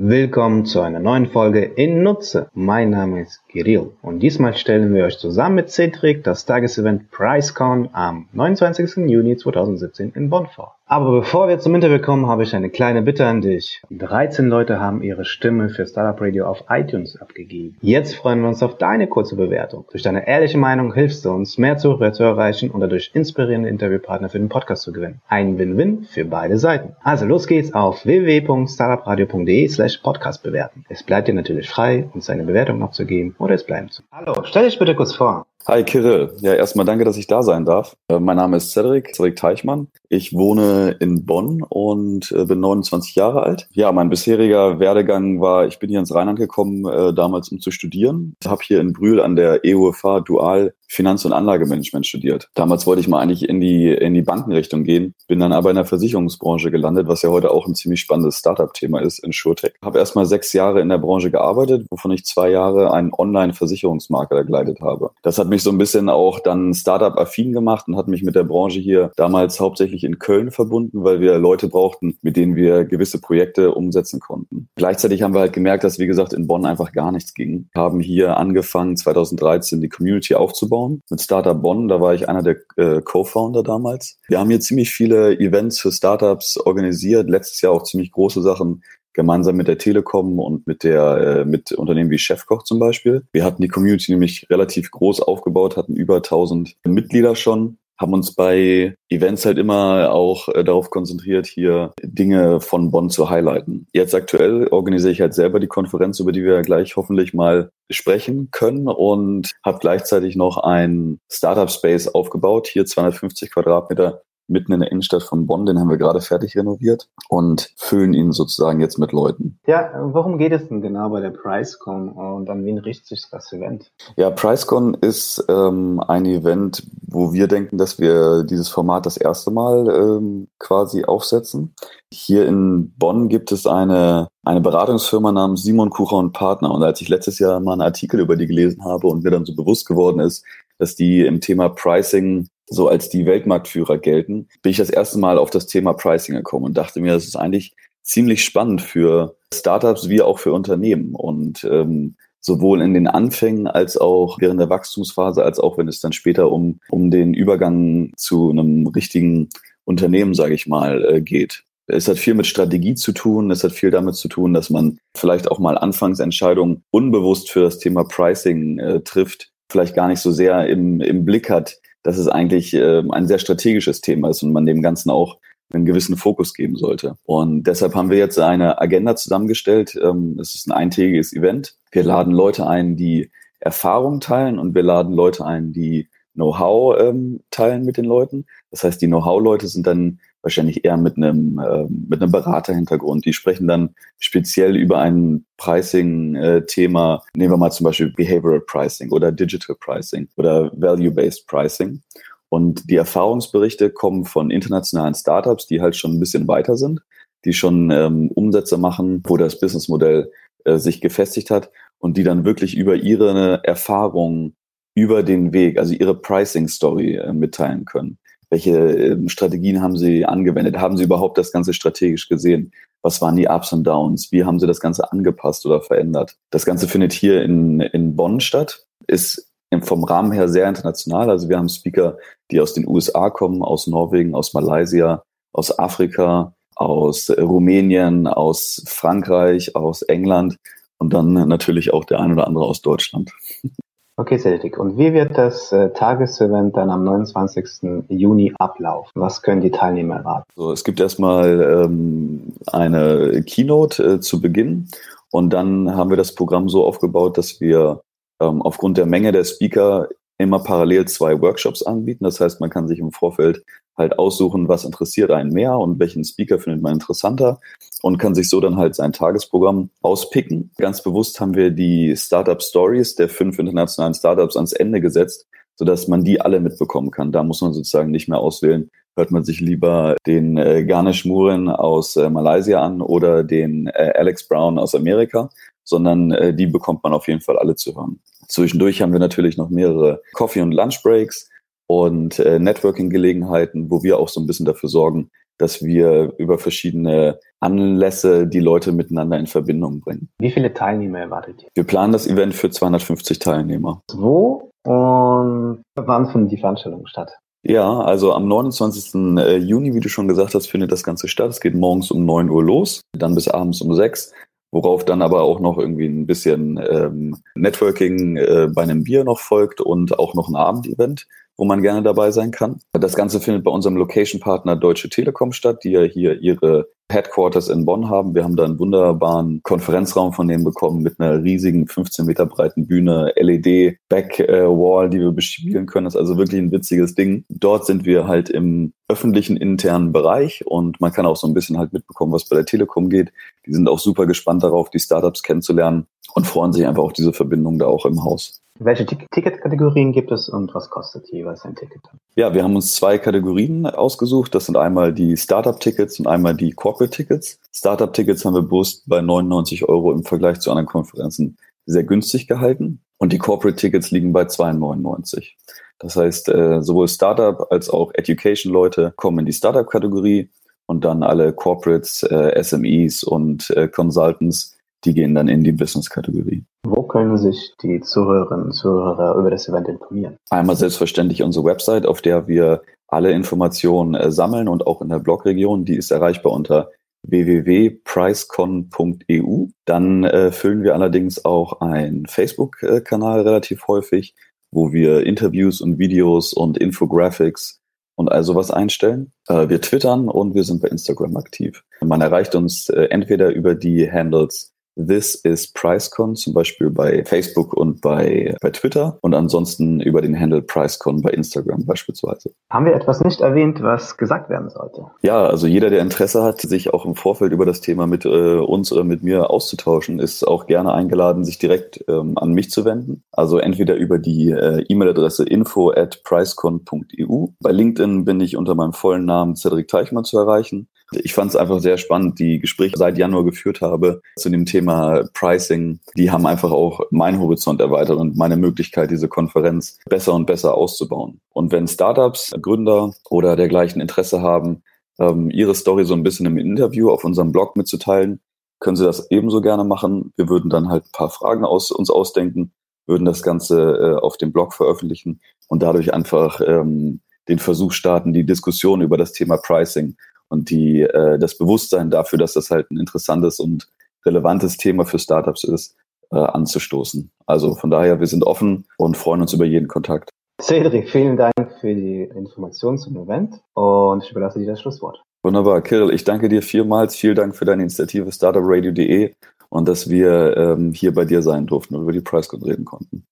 Willkommen zu einer neuen Folge in Nutze. Mein Name ist Kirill und diesmal stellen wir euch zusammen mit Cedric das Tagesevent PriceCon am 29. Juni 2017 in Bonn vor. Aber bevor wir zum Interview kommen, habe ich eine kleine Bitte an dich. 13 Leute haben ihre Stimme für Startup Radio auf iTunes abgegeben. Jetzt freuen wir uns auf deine kurze Bewertung. Durch deine ehrliche Meinung hilfst du uns, mehr Zuhörer zu erreichen und dadurch inspirierende Interviewpartner für den Podcast zu gewinnen. Ein Win-Win für beide Seiten. Also los geht's auf www.startupradio.de slash podcast bewerten. Es bleibt dir natürlich frei, uns eine Bewertung abzugeben oder es bleiben zu. Hallo, stell dich bitte kurz vor. Hi Kirill. Ja, erstmal danke, dass ich da sein darf. Äh, mein Name ist Cedric, Cedric Teichmann. Ich wohne in Bonn und äh, bin 29 Jahre alt. Ja, mein bisheriger Werdegang war, ich bin hier ins Rheinland gekommen, äh, damals um zu studieren. Ich habe hier in Brühl an der EUFH Dual Finanz- und Anlagemanagement studiert. Damals wollte ich mal eigentlich in die, in die Bankenrichtung gehen, bin dann aber in der Versicherungsbranche gelandet, was ja heute auch ein ziemlich spannendes Startup-Thema ist, in SureTech. Habe erstmal sechs Jahre in der Branche gearbeitet, wovon ich zwei Jahre einen Online-Versicherungsmakler geleitet habe. Das hat mich so ein bisschen auch dann Startup-affin gemacht und hat mich mit der Branche hier damals hauptsächlich in Köln verbunden, weil wir Leute brauchten, mit denen wir gewisse Projekte umsetzen konnten. Gleichzeitig haben wir halt gemerkt, dass, wie gesagt, in Bonn einfach gar nichts ging. Haben hier angefangen, 2013 die Community aufzubauen aufbauen mit Startup Bonn. Da war ich einer der äh, Co-Founder damals. Wir haben hier ziemlich viele Events für Startups organisiert. Letztes Jahr auch ziemlich große Sachen gemeinsam mit der Telekom und mit der äh, mit Unternehmen wie Chefkoch zum Beispiel. Wir hatten die Community nämlich relativ groß aufgebaut, hatten über 1000 Mitglieder schon haben uns bei Events halt immer auch äh, darauf konzentriert, hier Dinge von Bonn zu highlighten. Jetzt aktuell organisiere ich halt selber die Konferenz, über die wir gleich hoffentlich mal sprechen können und habe gleichzeitig noch ein Startup Space aufgebaut, hier 250 Quadratmeter mitten in der Innenstadt von Bonn, den haben wir gerade fertig renoviert und füllen ihn sozusagen jetzt mit Leuten. Ja, worum geht es denn genau bei der PriceCon und an wen richtet sich das Event? Ja, PriceCon ist ähm, ein Event, wo wir denken, dass wir dieses Format das erste Mal ähm, quasi aufsetzen. Hier in Bonn gibt es eine, eine Beratungsfirma namens Simon Kucher und Partner. Und als ich letztes Jahr mal einen Artikel über die gelesen habe und mir dann so bewusst geworden ist, dass die im Thema Pricing so als die Weltmarktführer gelten, bin ich das erste Mal auf das Thema Pricing gekommen und dachte mir, das ist eigentlich ziemlich spannend für Startups wie auch für Unternehmen. Und ähm, sowohl in den Anfängen als auch während der Wachstumsphase, als auch wenn es dann später um, um den Übergang zu einem richtigen Unternehmen, sage ich mal, äh, geht. Es hat viel mit Strategie zu tun. Es hat viel damit zu tun, dass man vielleicht auch mal Anfangsentscheidungen unbewusst für das Thema Pricing äh, trifft, vielleicht gar nicht so sehr im, im Blick hat, dass es eigentlich äh, ein sehr strategisches Thema ist und man dem Ganzen auch einen gewissen Fokus geben sollte. Und deshalb haben wir jetzt eine Agenda zusammengestellt. Ähm, es ist ein eintägiges Event. Wir laden Leute ein, die Erfahrung teilen und wir laden Leute ein, die Know-how ähm, teilen mit den Leuten. Das heißt, die Know-how-Leute sind dann wahrscheinlich eher mit einem, äh, mit einem Beraterhintergrund. Die sprechen dann speziell über ein Pricing-Thema. Nehmen wir mal zum Beispiel Behavioral Pricing oder Digital Pricing oder Value-Based Pricing. Und die Erfahrungsberichte kommen von internationalen Startups, die halt schon ein bisschen weiter sind, die schon ähm, Umsätze machen, wo das Businessmodell äh, sich gefestigt hat und die dann wirklich über ihre Erfahrungen über den Weg, also ihre Pricing-Story äh, mitteilen können. Welche äh, Strategien haben sie angewendet? Haben sie überhaupt das Ganze strategisch gesehen? Was waren die Ups und Downs? Wie haben sie das Ganze angepasst oder verändert? Das Ganze findet hier in, in Bonn statt, ist vom Rahmen her sehr international. Also wir haben Speaker, die aus den USA kommen, aus Norwegen, aus Malaysia, aus Afrika, aus Rumänien, aus Frankreich, aus England und dann natürlich auch der ein oder andere aus Deutschland. Okay, Celtic. Und wie wird das äh, Tagesevent dann am 29. Juni ablaufen? Was können die Teilnehmer erwarten? So, es gibt erstmal ähm, eine Keynote äh, zu Beginn und dann haben wir das Programm so aufgebaut, dass wir ähm, aufgrund der Menge der Speaker immer parallel zwei Workshops anbieten. Das heißt, man kann sich im Vorfeld halt aussuchen, was interessiert einen mehr und welchen Speaker findet man interessanter und kann sich so dann halt sein Tagesprogramm auspicken. Ganz bewusst haben wir die Startup Stories der fünf internationalen Startups ans Ende gesetzt, sodass man die alle mitbekommen kann. Da muss man sozusagen nicht mehr auswählen, hört man sich lieber den äh, Ganesh Muren aus äh, Malaysia an oder den äh, Alex Brown aus Amerika, sondern äh, die bekommt man auf jeden Fall alle zu hören. Zwischendurch haben wir natürlich noch mehrere Coffee- und Lunchbreaks und äh, Networking-Gelegenheiten, wo wir auch so ein bisschen dafür sorgen, dass wir über verschiedene Anlässe die Leute miteinander in Verbindung bringen. Wie viele Teilnehmer erwartet ihr? Wir planen das Event für 250 Teilnehmer. Wo und wann finden die Veranstaltungen statt? Ja, also am 29. Äh, Juni, wie du schon gesagt hast, findet das Ganze statt. Es geht morgens um 9 Uhr los, dann bis abends um 6 worauf dann aber auch noch irgendwie ein bisschen ähm, Networking äh, bei einem Bier noch folgt und auch noch ein Abendevent, wo man gerne dabei sein kann. Das Ganze findet bei unserem Location-Partner Deutsche Telekom statt, die ja hier ihre Headquarters in Bonn haben. Wir haben da einen wunderbaren Konferenzraum von denen bekommen mit einer riesigen 15 Meter breiten Bühne, LED, Backwall, die wir bespielen können. Das ist also wirklich ein witziges Ding. Dort sind wir halt im öffentlichen internen Bereich und man kann auch so ein bisschen halt mitbekommen, was bei der Telekom geht. Die sind auch super gespannt darauf, die Startups kennenzulernen und freuen sich einfach auf diese Verbindung da auch im Haus. Welche Ticketkategorien gibt es und was kostet jeweils ein Ticket? Ja, wir haben uns zwei Kategorien ausgesucht. Das sind einmal die Startup-Tickets und einmal die Corporate-Tickets. Startup-Tickets haben wir bewusst bei 99 Euro im Vergleich zu anderen Konferenzen sehr günstig gehalten. Und die Corporate-Tickets liegen bei 2,99. Das heißt, äh, sowohl Startup als auch Education-Leute kommen in die Startup-Kategorie und dann alle Corporates, äh, SMEs und äh, Consultants die gehen dann in die Business-Kategorie. Wo können sich die Zuhörerinnen und Zuhörer über das Event informieren? Einmal selbstverständlich unsere Website, auf der wir alle Informationen äh, sammeln und auch in der Blogregion. Die ist erreichbar unter www.pricecon.eu. Dann äh, füllen wir allerdings auch einen Facebook-Kanal relativ häufig, wo wir Interviews und Videos und Infographics und all sowas einstellen. Äh, wir twittern und wir sind bei Instagram aktiv. Man erreicht uns äh, entweder über die Handles This is PriceCon, zum Beispiel bei Facebook und bei, bei Twitter und ansonsten über den Handle PriceCon bei Instagram beispielsweise. Haben wir etwas nicht erwähnt, was gesagt werden sollte? Ja, also jeder, der Interesse hat, sich auch im Vorfeld über das Thema mit äh, uns oder mit mir auszutauschen, ist auch gerne eingeladen, sich direkt ähm, an mich zu wenden. Also entweder über die äh, E-Mail-Adresse info at pricecon.eu. Bei LinkedIn bin ich unter meinem vollen Namen Cedric Teichmann zu erreichen. Ich fand es einfach sehr spannend, die Gespräche seit Januar geführt habe zu dem Thema Pricing. Die haben einfach auch meinen Horizont erweitert und meine Möglichkeit, diese Konferenz besser und besser auszubauen. Und wenn Startups, Gründer oder dergleichen Interesse haben, ähm, ihre Story so ein bisschen im Interview auf unserem Blog mitzuteilen, können sie das ebenso gerne machen. Wir würden dann halt ein paar Fragen aus uns ausdenken, würden das Ganze äh, auf dem Blog veröffentlichen und dadurch einfach ähm, den Versuch starten, die Diskussion über das Thema Pricing und die, äh, das Bewusstsein dafür, dass das halt ein interessantes und relevantes Thema für Startups ist, äh, anzustoßen. Also von daher, wir sind offen und freuen uns über jeden Kontakt. Cedric, vielen Dank für die Informationen zum Event und ich überlasse dir das Schlusswort. Wunderbar, Kirill, ich danke dir vielmals. Vielen Dank für deine Initiative startupradio.de und dass wir ähm, hier bei dir sein durften und über die PriceCon reden konnten.